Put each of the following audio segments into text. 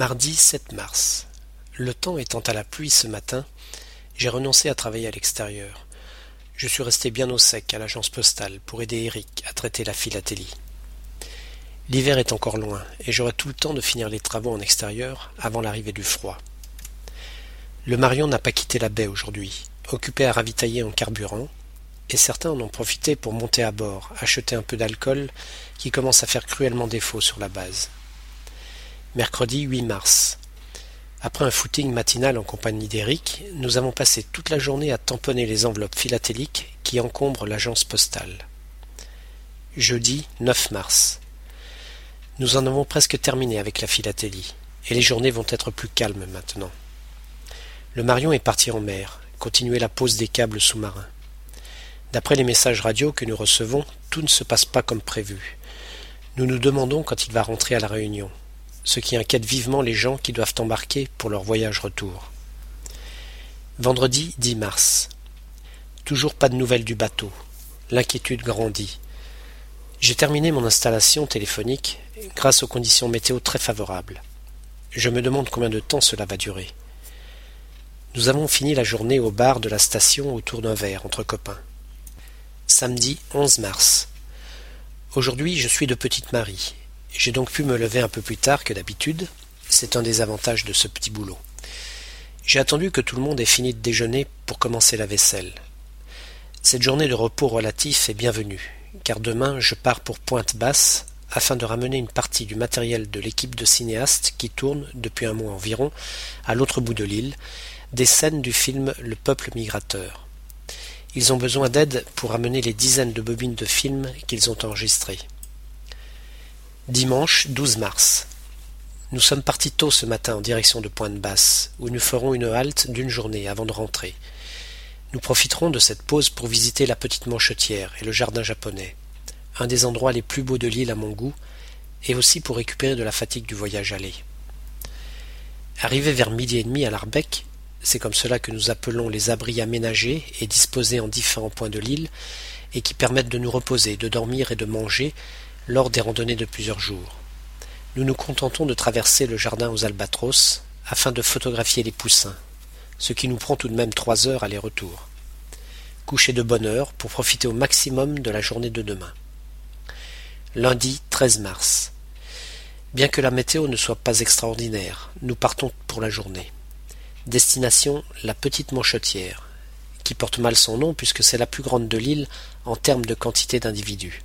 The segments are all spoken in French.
Mardi 7 mars. Le temps étant à la pluie ce matin, j'ai renoncé à travailler à l'extérieur. Je suis resté bien au sec à l'agence postale pour aider Eric à traiter la philatélie. L'hiver est encore loin et j'aurai tout le temps de finir les travaux en extérieur avant l'arrivée du froid. Le Marion n'a pas quitté la baie aujourd'hui, occupé à ravitailler en carburant, et certains en ont profité pour monter à bord, acheter un peu d'alcool qui commence à faire cruellement défaut sur la base. Mercredi 8 mars. Après un footing matinal en compagnie d'Eric, nous avons passé toute la journée à tamponner les enveloppes philatéliques qui encombrent l'agence postale. Jeudi 9 mars. Nous en avons presque terminé avec la philatélie, et les journées vont être plus calmes maintenant. Le Marion est parti en mer, continuer la pose des câbles sous-marins. D'après les messages radio que nous recevons, tout ne se passe pas comme prévu. Nous nous demandons quand il va rentrer à la Réunion ce qui inquiète vivement les gens qui doivent embarquer pour leur voyage retour. Vendredi 10 mars. Toujours pas de nouvelles du bateau. L'inquiétude grandit. J'ai terminé mon installation téléphonique grâce aux conditions météo très favorables. Je me demande combien de temps cela va durer. Nous avons fini la journée au bar de la station autour d'un verre entre copains. Samedi 11 mars. Aujourd'hui, je suis de Petite Marie j'ai donc pu me lever un peu plus tard que d'habitude. C'est un des avantages de ce petit boulot. J'ai attendu que tout le monde ait fini de déjeuner pour commencer la vaisselle. Cette journée de repos relatif est bienvenue, car demain je pars pour Pointe-Basse afin de ramener une partie du matériel de l'équipe de cinéastes qui tourne, depuis un mois environ, à l'autre bout de l'île, des scènes du film Le peuple migrateur. Ils ont besoin d'aide pour ramener les dizaines de bobines de films qu'ils ont enregistrées. Dimanche 12 mars. Nous sommes partis tôt ce matin en direction de Pointe-Basse, où nous ferons une halte d'une journée avant de rentrer. Nous profiterons de cette pause pour visiter la petite manchetière et le jardin japonais, un des endroits les plus beaux de l'île à mon goût, et aussi pour récupérer de la fatigue du voyage aller. Arrivé vers midi et demi à l'Arbec, c'est comme cela que nous appelons les abris aménagés et disposés en différents points de l'île, et qui permettent de nous reposer, de dormir et de manger lors des randonnées de plusieurs jours. Nous nous contentons de traverser le jardin aux albatros afin de photographier les poussins, ce qui nous prend tout de même trois heures aller-retour. Coucher de bonne heure pour profiter au maximum de la journée de demain. Lundi 13 mars. Bien que la météo ne soit pas extraordinaire, nous partons pour la journée. Destination la petite Manchetière, qui porte mal son nom puisque c'est la plus grande de l'île en termes de quantité d'individus.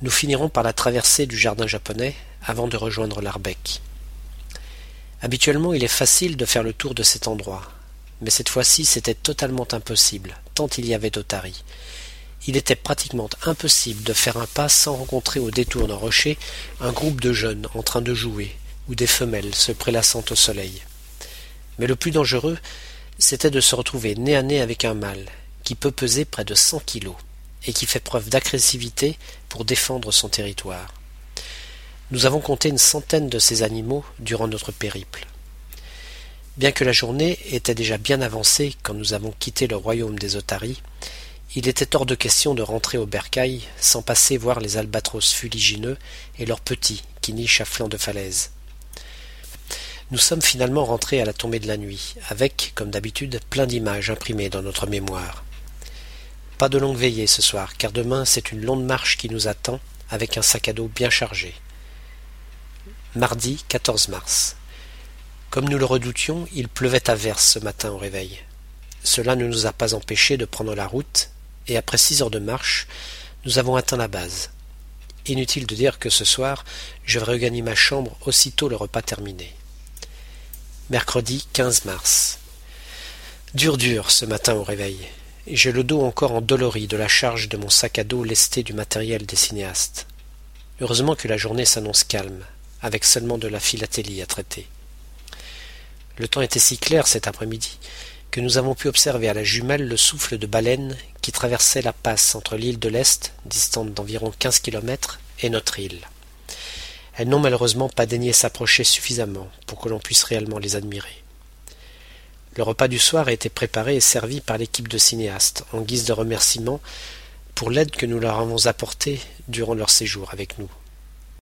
Nous finirons par la traversée du jardin japonais avant de rejoindre l'Arbec. Habituellement, il est facile de faire le tour de cet endroit, mais cette fois-ci c'était totalement impossible, tant il y avait d'otaries. Il était pratiquement impossible de faire un pas sans rencontrer au détour d'un rocher un groupe de jeunes en train de jouer, ou des femelles se prélassant au soleil. Mais le plus dangereux, c'était de se retrouver nez à nez avec un mâle, qui peut peser près de cent kilos et qui fait preuve d'agressivité pour défendre son territoire. Nous avons compté une centaine de ces animaux durant notre périple. Bien que la journée était déjà bien avancée quand nous avons quitté le royaume des otaries, il était hors de question de rentrer au bercail sans passer voir les albatros fuligineux et leurs petits qui nichent à flanc de falaise. Nous sommes finalement rentrés à la tombée de la nuit, avec, comme d'habitude, plein d'images imprimées dans notre mémoire. Pas de longue veillée ce soir, car demain c'est une longue marche qui nous attend, avec un sac à dos bien chargé. Mardi 14 mars. Comme nous le redoutions, il pleuvait à verse ce matin au réveil. Cela ne nous a pas empêchés de prendre la route, et après six heures de marche, nous avons atteint la base. Inutile de dire que ce soir, je vais regagner ma chambre aussitôt le repas terminé. Mercredi 15 mars. Dur dur ce matin au réveil j'ai le dos encore endolori de la charge de mon sac à dos lesté du matériel des cinéastes. Heureusement que la journée s'annonce calme, avec seulement de la philatélie à traiter. Le temps était si clair cet après-midi que nous avons pu observer à la jumelle le souffle de baleine qui traversait la passe entre l'île de l'Est, distante d'environ quinze kilomètres, et notre île. Elles n'ont malheureusement pas daigné s'approcher suffisamment pour que l'on puisse réellement les admirer. Le repas du soir a été préparé et servi par l'équipe de cinéastes, en guise de remerciement pour l'aide que nous leur avons apportée durant leur séjour avec nous.